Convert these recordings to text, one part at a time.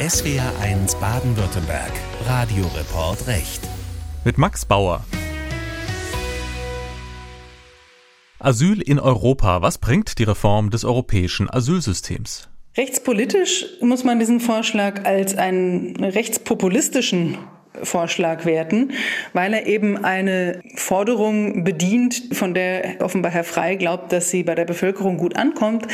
SWR1 Baden-Württemberg. Radioreport Recht. Mit Max Bauer. Asyl in Europa. Was bringt die Reform des europäischen Asylsystems? Rechtspolitisch muss man diesen Vorschlag als einen rechtspopulistischen Vorschlag werten, weil er eben eine Forderung bedient, von der offenbar Herr Frey glaubt, dass sie bei der Bevölkerung gut ankommt.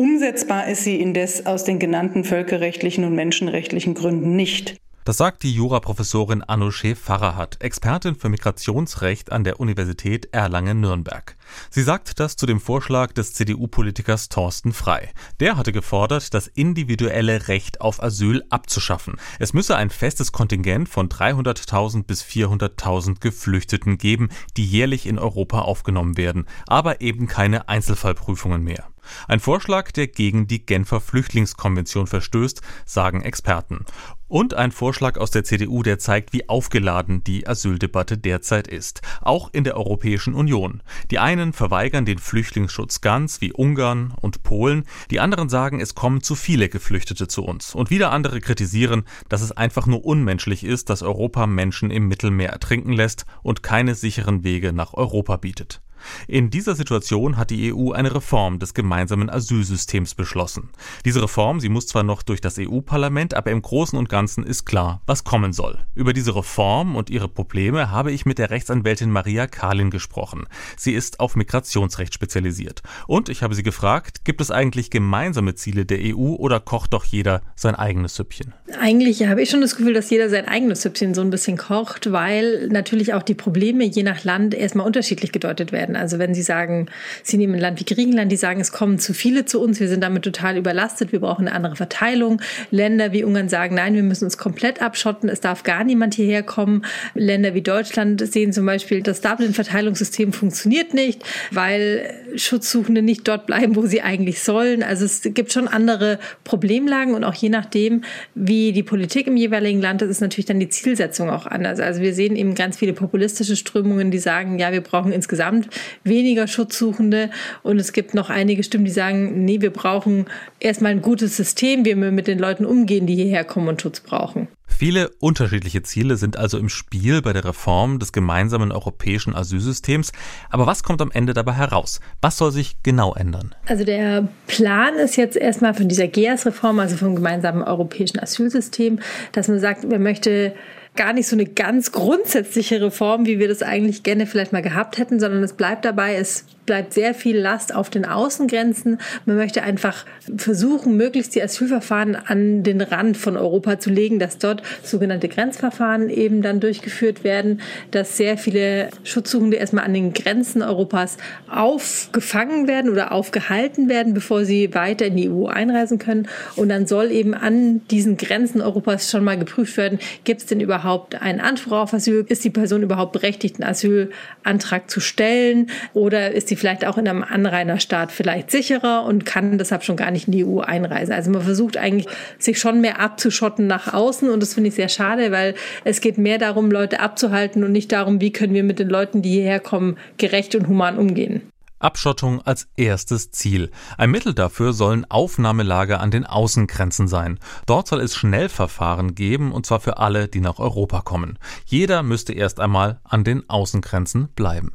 Umsetzbar ist sie indes aus den genannten völkerrechtlichen und menschenrechtlichen Gründen nicht. Das sagt die Juraprofessorin Anousheh Farahat, Expertin für Migrationsrecht an der Universität Erlangen-Nürnberg. Sie sagt das zu dem Vorschlag des CDU-Politikers Thorsten Frei. Der hatte gefordert, das individuelle Recht auf Asyl abzuschaffen. Es müsse ein festes Kontingent von 300.000 bis 400.000 Geflüchteten geben, die jährlich in Europa aufgenommen werden, aber eben keine Einzelfallprüfungen mehr. Ein Vorschlag, der gegen die Genfer Flüchtlingskonvention verstößt, sagen Experten. Und ein Vorschlag aus der CDU, der zeigt, wie aufgeladen die Asyldebatte derzeit ist. Auch in der Europäischen Union. Die einen verweigern den Flüchtlingsschutz ganz, wie Ungarn und Polen. Die anderen sagen, es kommen zu viele Geflüchtete zu uns. Und wieder andere kritisieren, dass es einfach nur unmenschlich ist, dass Europa Menschen im Mittelmeer ertrinken lässt und keine sicheren Wege nach Europa bietet. In dieser Situation hat die EU eine Reform des gemeinsamen Asylsystems beschlossen. Diese Reform, sie muss zwar noch durch das EU-Parlament, aber im Großen und Ganzen ist klar, was kommen soll. Über diese Reform und ihre Probleme habe ich mit der Rechtsanwältin Maria Kahlin gesprochen. Sie ist auf Migrationsrecht spezialisiert. Und ich habe sie gefragt, gibt es eigentlich gemeinsame Ziele der EU oder kocht doch jeder sein eigenes Süppchen? Eigentlich habe ich schon das Gefühl, dass jeder sein eigenes Süppchen so ein bisschen kocht, weil natürlich auch die Probleme je nach Land erstmal unterschiedlich gedeutet werden werden. Also wenn Sie sagen, Sie nehmen ein Land wie Griechenland, die sagen, es kommen zu viele zu uns, wir sind damit total überlastet, wir brauchen eine andere Verteilung. Länder wie Ungarn sagen, nein, wir müssen uns komplett abschotten, es darf gar niemand hierher kommen. Länder wie Deutschland sehen zum Beispiel, das Dublin-Verteilungssystem funktioniert nicht, weil Schutzsuchende nicht dort bleiben, wo sie eigentlich sollen. Also es gibt schon andere Problemlagen und auch je nachdem, wie die Politik im jeweiligen Land ist, ist natürlich dann die Zielsetzung auch anders. Also wir sehen eben ganz viele populistische Strömungen, die sagen, ja, wir brauchen insgesamt weniger Schutzsuchende. Und es gibt noch einige Stimmen, die sagen, nee, wir brauchen erstmal ein gutes System, wie wir mit den Leuten umgehen, die hierher kommen und Schutz brauchen. Viele unterschiedliche Ziele sind also im Spiel bei der Reform des gemeinsamen europäischen Asylsystems. Aber was kommt am Ende dabei heraus? Was soll sich genau ändern? Also der Plan ist jetzt erstmal von dieser GEAS-Reform, also vom gemeinsamen europäischen Asylsystem, dass man sagt, man möchte gar nicht so eine ganz grundsätzliche Reform, wie wir das eigentlich gerne vielleicht mal gehabt hätten, sondern es bleibt dabei, es bleibt sehr viel Last auf den Außengrenzen. Man möchte einfach versuchen, möglichst die Asylverfahren an den Rand von Europa zu legen, dass dort sogenannte Grenzverfahren eben dann durchgeführt werden, dass sehr viele Schutzsuchende erstmal an den Grenzen Europas aufgefangen werden oder aufgehalten werden, bevor sie weiter in die EU einreisen können. Und dann soll eben an diesen Grenzen Europas schon mal geprüft werden, gibt es denn überhaupt einen Anspruch auf Asyl? Ist die Person überhaupt berechtigt, einen Asylantrag zu stellen? Oder ist die vielleicht auch in einem Anrainerstaat vielleicht sicherer und kann deshalb schon gar nicht in die EU einreisen. Also man versucht eigentlich, sich schon mehr abzuschotten nach außen und das finde ich sehr schade, weil es geht mehr darum, Leute abzuhalten und nicht darum, wie können wir mit den Leuten, die hierher kommen, gerecht und human umgehen. Abschottung als erstes Ziel. Ein Mittel dafür sollen Aufnahmelager an den Außengrenzen sein. Dort soll es Schnellverfahren geben, und zwar für alle, die nach Europa kommen. Jeder müsste erst einmal an den Außengrenzen bleiben.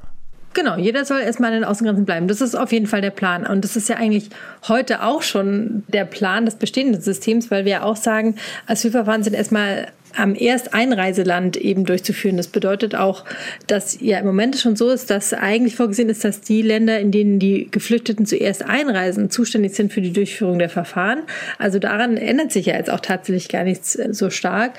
Genau, jeder soll erstmal in den Außengrenzen bleiben. Das ist auf jeden Fall der Plan. Und das ist ja eigentlich heute auch schon der Plan des bestehenden Systems, weil wir ja auch sagen, Asylverfahren sind erstmal am Ersteinreiseland eben durchzuführen. Das bedeutet auch, dass ja im Moment schon so ist, dass eigentlich vorgesehen ist, dass die Länder, in denen die Geflüchteten zuerst einreisen, zuständig sind für die Durchführung der Verfahren. Also daran ändert sich ja jetzt auch tatsächlich gar nichts äh, so stark.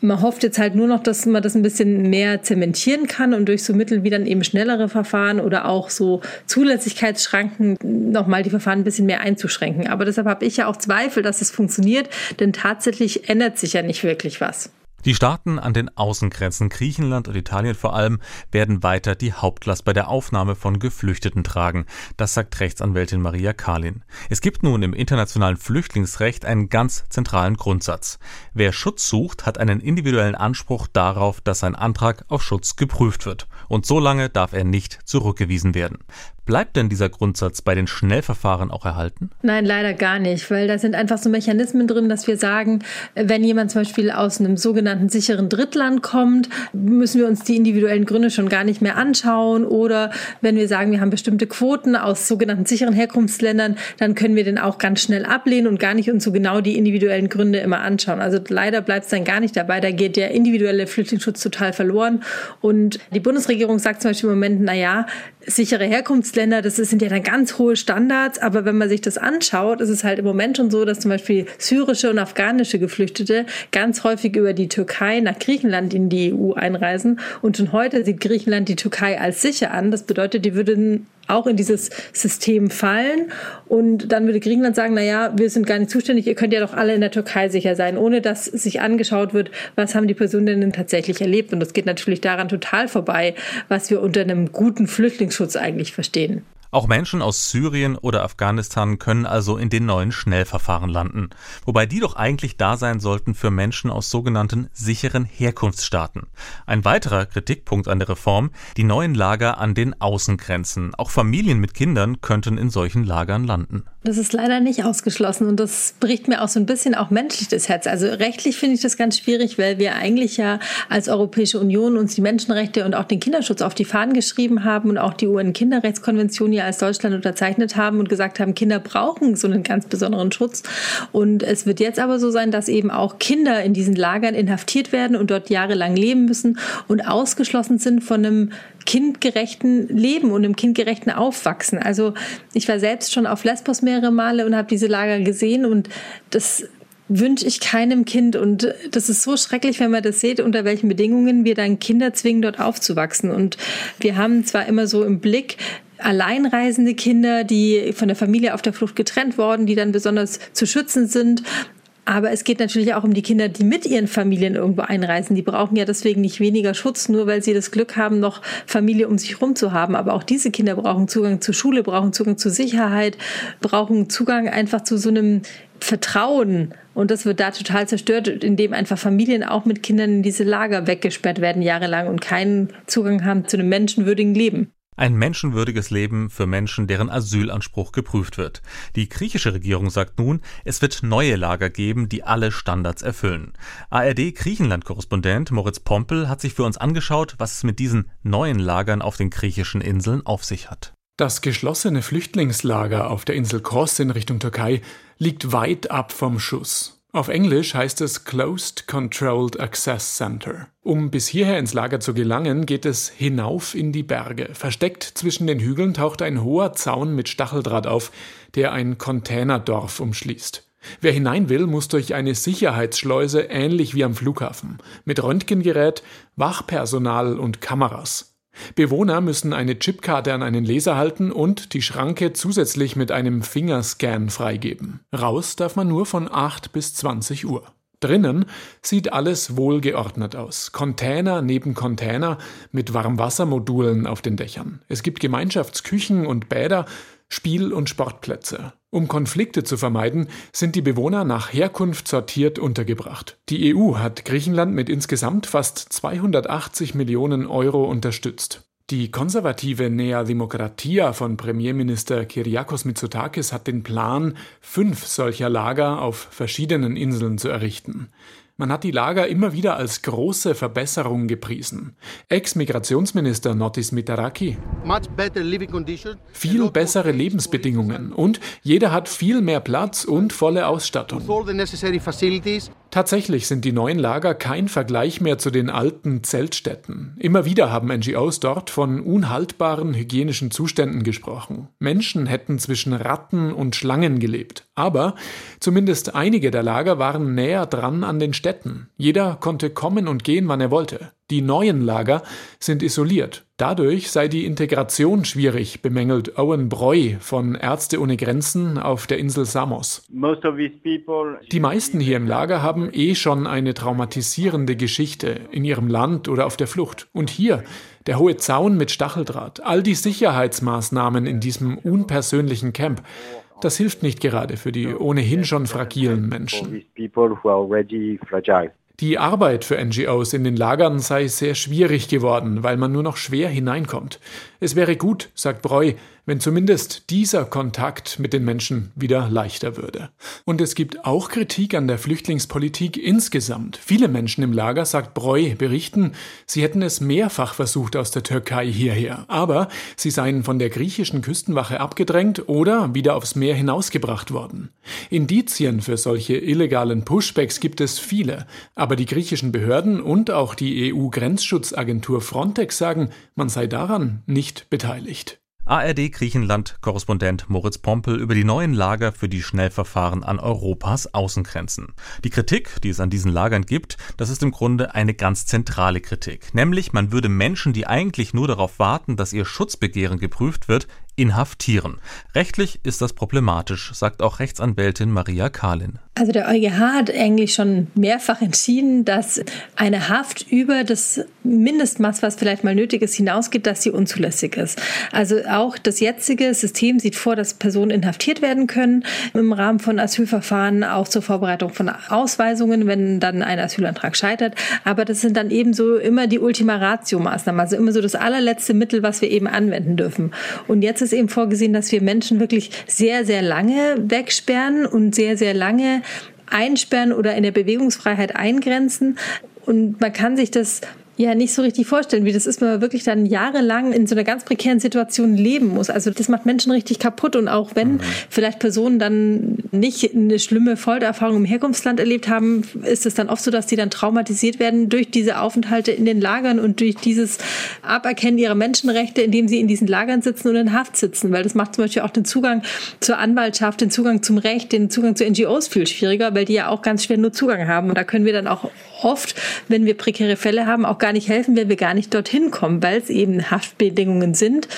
Man hofft jetzt halt nur noch, dass man das ein bisschen mehr zementieren kann und durch so Mittel wie dann eben schnellere Verfahren oder auch so Zulässigkeitsschranken nochmal die Verfahren ein bisschen mehr einzuschränken. Aber deshalb habe ich ja auch Zweifel, dass es funktioniert, denn tatsächlich ändert sich ja nicht wirklich was. Die Staaten an den Außengrenzen Griechenland und Italien vor allem werden weiter die Hauptlast bei der Aufnahme von Geflüchteten tragen. Das sagt Rechtsanwältin Maria Kalin. Es gibt nun im internationalen Flüchtlingsrecht einen ganz zentralen Grundsatz. Wer Schutz sucht, hat einen individuellen Anspruch darauf, dass sein Antrag auf Schutz geprüft wird. Und so lange darf er nicht zurückgewiesen werden. Bleibt denn dieser Grundsatz bei den Schnellverfahren auch erhalten? Nein, leider gar nicht, weil da sind einfach so Mechanismen drin, dass wir sagen, wenn jemand zum Beispiel aus einem sogenannten sicheren Drittland kommt, müssen wir uns die individuellen Gründe schon gar nicht mehr anschauen. Oder wenn wir sagen, wir haben bestimmte Quoten aus sogenannten sicheren Herkunftsländern, dann können wir den auch ganz schnell ablehnen und gar nicht uns so genau die individuellen Gründe immer anschauen. Also leider bleibt es dann gar nicht dabei. Da geht der individuelle Flüchtlingsschutz total verloren. Und die Bundesregierung sagt zum Beispiel im Moment, na ja, sichere Herkunftsländer, das sind ja dann ganz hohe Standards, aber wenn man sich das anschaut, ist es halt im Moment schon so, dass zum Beispiel syrische und afghanische Geflüchtete ganz häufig über die Türkei nach Griechenland in die EU einreisen und schon heute sieht Griechenland die Türkei als sicher an. Das bedeutet, die würden auch in dieses System fallen. Und dann würde Griechenland sagen, na ja, wir sind gar nicht zuständig, ihr könnt ja doch alle in der Türkei sicher sein, ohne dass sich angeschaut wird, was haben die Personen denn tatsächlich erlebt. Und das geht natürlich daran total vorbei, was wir unter einem guten Flüchtlingsschutz eigentlich verstehen. Auch Menschen aus Syrien oder Afghanistan können also in den neuen Schnellverfahren landen, wobei die doch eigentlich da sein sollten für Menschen aus sogenannten sicheren Herkunftsstaaten. Ein weiterer Kritikpunkt an der Reform, die neuen Lager an den Außengrenzen. Auch Familien mit Kindern könnten in solchen Lagern landen. Das ist leider nicht ausgeschlossen und das bricht mir auch so ein bisschen auch menschlich das Herz. Also rechtlich finde ich das ganz schwierig, weil wir eigentlich ja als Europäische Union uns die Menschenrechte und auch den Kinderschutz auf die Fahnen geschrieben haben und auch die UN-Kinderrechtskonvention ja als Deutschland unterzeichnet haben und gesagt haben, Kinder brauchen so einen ganz besonderen Schutz. Und es wird jetzt aber so sein, dass eben auch Kinder in diesen Lagern inhaftiert werden und dort jahrelang leben müssen und ausgeschlossen sind von einem kindgerechten Leben und einem kindgerechten Aufwachsen. Also ich war selbst schon auf Lesbos mehrere Male und habe diese Lager gesehen und das wünsche ich keinem Kind. Und das ist so schrecklich, wenn man das sieht, unter welchen Bedingungen wir dann Kinder zwingen, dort aufzuwachsen. Und wir haben zwar immer so im Blick, alleinreisende Kinder, die von der Familie auf der Flucht getrennt worden, die dann besonders zu schützen sind. Aber es geht natürlich auch um die Kinder, die mit ihren Familien irgendwo einreisen. Die brauchen ja deswegen nicht weniger Schutz, nur weil sie das Glück haben, noch Familie um sich herum zu haben. Aber auch diese Kinder brauchen Zugang zur Schule, brauchen Zugang zur Sicherheit, brauchen Zugang einfach zu so einem Vertrauen. Und das wird da total zerstört, indem einfach Familien auch mit Kindern in diese Lager weggesperrt werden jahrelang und keinen Zugang haben zu einem menschenwürdigen Leben. Ein menschenwürdiges Leben für Menschen, deren Asylanspruch geprüft wird. Die griechische Regierung sagt nun, es wird neue Lager geben, die alle Standards erfüllen. ARD Griechenland-Korrespondent Moritz Pompel hat sich für uns angeschaut, was es mit diesen neuen Lagern auf den griechischen Inseln auf sich hat. Das geschlossene Flüchtlingslager auf der Insel Kos in Richtung Türkei liegt weit ab vom Schuss. Auf Englisch heißt es Closed Controlled Access Center. Um bis hierher ins Lager zu gelangen, geht es hinauf in die Berge. Versteckt zwischen den Hügeln taucht ein hoher Zaun mit Stacheldraht auf, der ein Containerdorf umschließt. Wer hinein will, muss durch eine Sicherheitsschleuse ähnlich wie am Flughafen, mit Röntgengerät, Wachpersonal und Kameras. Bewohner müssen eine Chipkarte an einen Laser halten und die Schranke zusätzlich mit einem Fingerscan freigeben. Raus darf man nur von 8 bis 20 Uhr. Drinnen sieht alles wohlgeordnet aus. Container neben Container mit Warmwassermodulen auf den Dächern. Es gibt Gemeinschaftsküchen und Bäder, Spiel- und Sportplätze. Um Konflikte zu vermeiden, sind die Bewohner nach Herkunft sortiert untergebracht. Die EU hat Griechenland mit insgesamt fast 280 Millionen Euro unterstützt. Die konservative Nea Demokratia von Premierminister Kyriakos Mitsotakis hat den Plan, fünf solcher Lager auf verschiedenen Inseln zu errichten. Man hat die Lager immer wieder als große Verbesserung gepriesen. Ex-Migrationsminister Notis Mitaraki. Viel bessere Lebensbedingungen und jeder hat viel mehr Platz und volle Ausstattung. Tatsächlich sind die neuen Lager kein Vergleich mehr zu den alten Zeltstätten. Immer wieder haben NGOs dort von unhaltbaren hygienischen Zuständen gesprochen. Menschen hätten zwischen Ratten und Schlangen gelebt. Aber zumindest einige der Lager waren näher dran an den Städten. Jeder konnte kommen und gehen, wann er wollte. Die neuen Lager sind isoliert. Dadurch sei die Integration schwierig, bemängelt Owen Breu von Ärzte ohne Grenzen auf der Insel Samos. Die meisten hier im Lager haben eh schon eine traumatisierende Geschichte in ihrem Land oder auf der Flucht. Und hier der hohe Zaun mit Stacheldraht, all die Sicherheitsmaßnahmen in diesem unpersönlichen Camp, das hilft nicht gerade für die ohnehin schon fragilen Menschen. Die Arbeit für NGOs in den Lagern sei sehr schwierig geworden, weil man nur noch schwer hineinkommt. Es wäre gut, sagt Breu, wenn zumindest dieser Kontakt mit den Menschen wieder leichter würde. Und es gibt auch Kritik an der Flüchtlingspolitik insgesamt. Viele Menschen im Lager, sagt Breu, berichten, sie hätten es mehrfach versucht aus der Türkei hierher, aber sie seien von der griechischen Küstenwache abgedrängt oder wieder aufs Meer hinausgebracht worden. Indizien für solche illegalen Pushbacks gibt es viele, aber die griechischen Behörden und auch die EU-Grenzschutzagentur Frontex sagen, man sei daran nicht beteiligt. ARD Griechenland-Korrespondent Moritz Pompel über die neuen Lager für die Schnellverfahren an Europas Außengrenzen. Die Kritik, die es an diesen Lagern gibt, das ist im Grunde eine ganz zentrale Kritik. Nämlich, man würde Menschen, die eigentlich nur darauf warten, dass ihr Schutzbegehren geprüft wird, inhaftieren. Rechtlich ist das problematisch, sagt auch Rechtsanwältin Maria Kahlin. Also der EuGH hat eigentlich schon mehrfach entschieden, dass eine Haft über das Mindestmaß, was vielleicht mal nötig ist, hinausgeht, dass sie unzulässig ist. Also auch das jetzige System sieht vor, dass Personen inhaftiert werden können im Rahmen von Asylverfahren, auch zur Vorbereitung von Ausweisungen, wenn dann ein Asylantrag scheitert. Aber das sind dann ebenso immer die Ultima Ratio-Maßnahmen, also immer so das allerletzte Mittel, was wir eben anwenden dürfen. Und jetzt ist eben vorgesehen, dass wir Menschen wirklich sehr, sehr lange wegsperren und sehr, sehr lange einsperren oder in der Bewegungsfreiheit eingrenzen. Und man kann sich das ja nicht so richtig vorstellen, wie das ist, wenn man wirklich dann jahrelang in so einer ganz prekären Situation leben muss. Also das macht Menschen richtig kaputt und auch wenn mhm. vielleicht Personen dann nicht eine schlimme Foltererfahrung im Herkunftsland erlebt haben, ist es dann oft so, dass die dann traumatisiert werden durch diese Aufenthalte in den Lagern und durch dieses Aberkennen ihrer Menschenrechte, indem sie in diesen Lagern sitzen und in Haft sitzen, weil das macht zum Beispiel auch den Zugang zur Anwaltschaft, den Zugang zum Recht, den Zugang zu NGOs viel schwieriger, weil die ja auch ganz schwer nur Zugang haben. Und da können wir dann auch oft, wenn wir prekäre Fälle haben, auch gar nicht helfen, wenn wir gar nicht dorthin kommen, weil es eben Haftbedingungen sind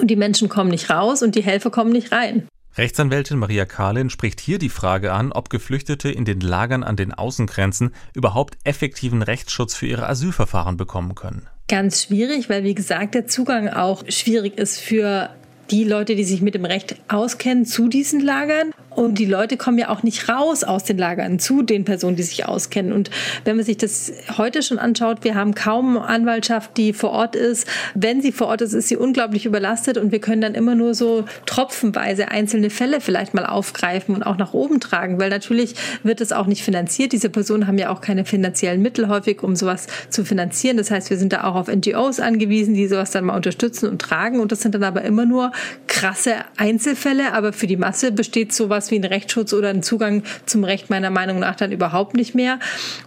und die Menschen kommen nicht raus und die Helfer kommen nicht rein. Rechtsanwältin Maria Kahlin spricht hier die Frage an, ob Geflüchtete in den Lagern an den Außengrenzen überhaupt effektiven Rechtsschutz für ihre Asylverfahren bekommen können. Ganz schwierig, weil wie gesagt der Zugang auch schwierig ist für die Leute, die sich mit dem Recht auskennen, zu diesen Lagern. Und die Leute kommen ja auch nicht raus aus den Lagern zu den Personen, die sich auskennen. Und wenn man sich das heute schon anschaut, wir haben kaum Anwaltschaft, die vor Ort ist. Wenn sie vor Ort ist, ist sie unglaublich überlastet und wir können dann immer nur so tropfenweise einzelne Fälle vielleicht mal aufgreifen und auch nach oben tragen, weil natürlich wird es auch nicht finanziert. Diese Personen haben ja auch keine finanziellen Mittel häufig, um sowas zu finanzieren. Das heißt, wir sind da auch auf NGOs angewiesen, die sowas dann mal unterstützen und tragen. Und das sind dann aber immer nur krasse Einzelfälle, aber für die Masse besteht sowas wie ein Rechtsschutz oder ein Zugang zum Recht meiner Meinung nach dann überhaupt nicht mehr.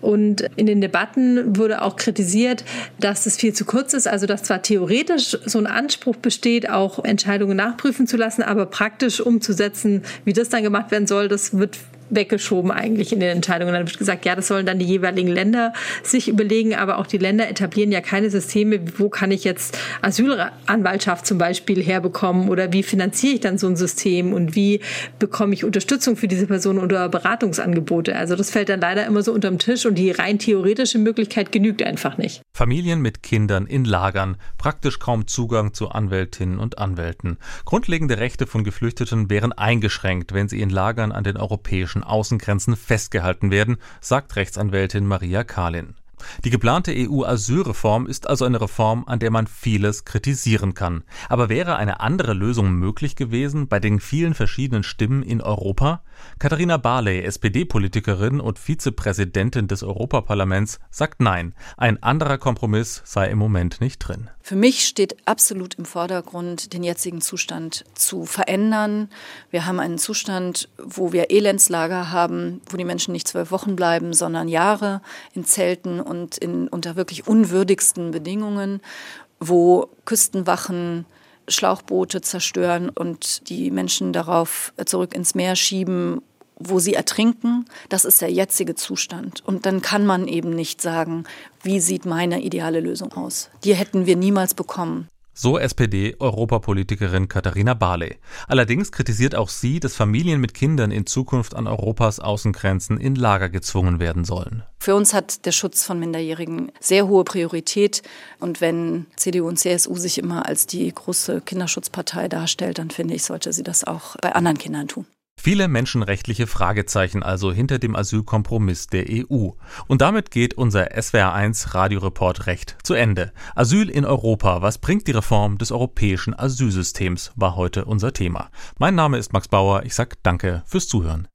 Und in den Debatten wurde auch kritisiert, dass es viel zu kurz ist, also dass zwar theoretisch so ein Anspruch besteht, auch Entscheidungen nachprüfen zu lassen, aber praktisch umzusetzen, wie das dann gemacht werden soll, das wird weggeschoben eigentlich in den Entscheidungen. Dann wird gesagt, ja, das sollen dann die jeweiligen Länder sich überlegen, aber auch die Länder etablieren ja keine Systeme, wo kann ich jetzt Asylanwaltschaft zum Beispiel herbekommen oder wie finanziere ich dann so ein System und wie bekomme ich Unterstützung für diese Person oder Beratungsangebote. Also das fällt dann leider immer so unterm Tisch und die rein theoretische Möglichkeit genügt einfach nicht. Familien mit Kindern in Lagern, praktisch kaum Zugang zu Anwältinnen und Anwälten. Grundlegende Rechte von Geflüchteten wären eingeschränkt, wenn sie in Lagern an den europäischen Außengrenzen festgehalten werden, sagt Rechtsanwältin Maria Kahlin. Die geplante EU-Asylreform ist also eine Reform, an der man vieles kritisieren kann. Aber wäre eine andere Lösung möglich gewesen bei den vielen verschiedenen Stimmen in Europa? Katharina Barley, SPD-Politikerin und Vizepräsidentin des Europaparlaments, sagt nein. Ein anderer Kompromiss sei im Moment nicht drin. Für mich steht absolut im Vordergrund, den jetzigen Zustand zu verändern. Wir haben einen Zustand, wo wir Elendslager haben, wo die Menschen nicht zwölf Wochen bleiben, sondern Jahre in Zelten und in, unter wirklich unwürdigsten Bedingungen, wo Küstenwachen Schlauchboote zerstören und die Menschen darauf zurück ins Meer schieben, wo sie ertrinken. Das ist der jetzige Zustand. Und dann kann man eben nicht sagen, wie sieht meine ideale Lösung aus. Die hätten wir niemals bekommen. So SPD-Europapolitikerin Katharina Barley. Allerdings kritisiert auch sie, dass Familien mit Kindern in Zukunft an Europas Außengrenzen in Lager gezwungen werden sollen. Für uns hat der Schutz von Minderjährigen sehr hohe Priorität. Und wenn CDU und CSU sich immer als die große Kinderschutzpartei darstellt, dann finde ich, sollte sie das auch bei anderen Kindern tun. Viele menschenrechtliche Fragezeichen also hinter dem Asylkompromiss der EU. Und damit geht unser SWR1 Radioreport Recht zu Ende. Asyl in Europa, was bringt die Reform des europäischen Asylsystems, war heute unser Thema. Mein Name ist Max Bauer, ich sag danke fürs Zuhören.